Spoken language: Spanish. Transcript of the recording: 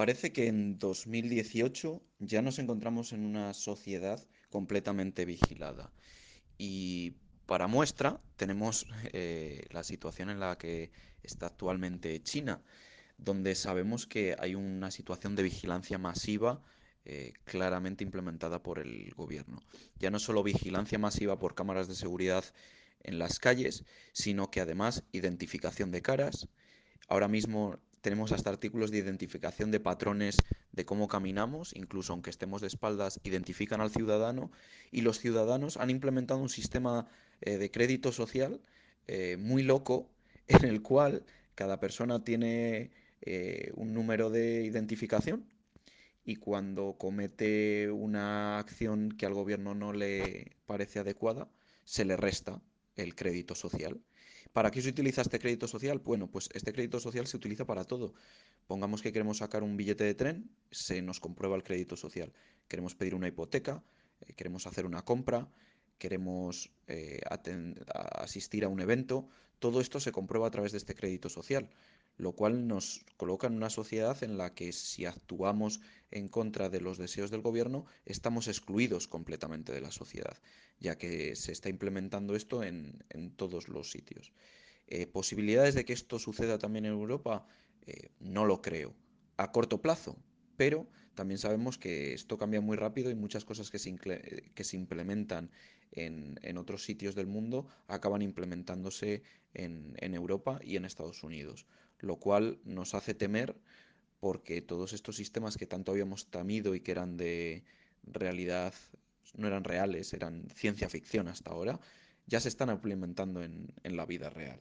Parece que en 2018 ya nos encontramos en una sociedad completamente vigilada. Y para muestra tenemos eh, la situación en la que está actualmente China, donde sabemos que hay una situación de vigilancia masiva eh, claramente implementada por el gobierno. Ya no solo vigilancia masiva por cámaras de seguridad en las calles, sino que además identificación de caras. Ahora mismo tenemos hasta artículos de identificación de patrones de cómo caminamos, incluso aunque estemos de espaldas, identifican al ciudadano y los ciudadanos han implementado un sistema eh, de crédito social eh, muy loco en el cual cada persona tiene eh, un número de identificación y cuando comete una acción que al gobierno no le parece adecuada, se le resta el crédito social. ¿Para qué se utiliza este crédito social? Bueno, pues este crédito social se utiliza para todo. Pongamos que queremos sacar un billete de tren, se nos comprueba el crédito social. Queremos pedir una hipoteca, eh, queremos hacer una compra, queremos eh, asistir a un evento, todo esto se comprueba a través de este crédito social, lo cual nos coloca en una sociedad en la que si actuamos en contra de los deseos del gobierno, estamos excluidos completamente de la sociedad, ya que se está implementando esto en, en todos los sitios. Eh, ¿Posibilidades de que esto suceda también en Europa? Eh, no lo creo. A corto plazo, pero también sabemos que esto cambia muy rápido y muchas cosas que se, que se implementan en, en, otros sitios del mundo acaban implementándose en, en Europa y en Estados Unidos, lo cual nos hace temer porque todos estos sistemas que tanto habíamos temido y que eran de realidad, no eran reales, eran ciencia ficción hasta ahora, ya se están implementando en, en la vida real.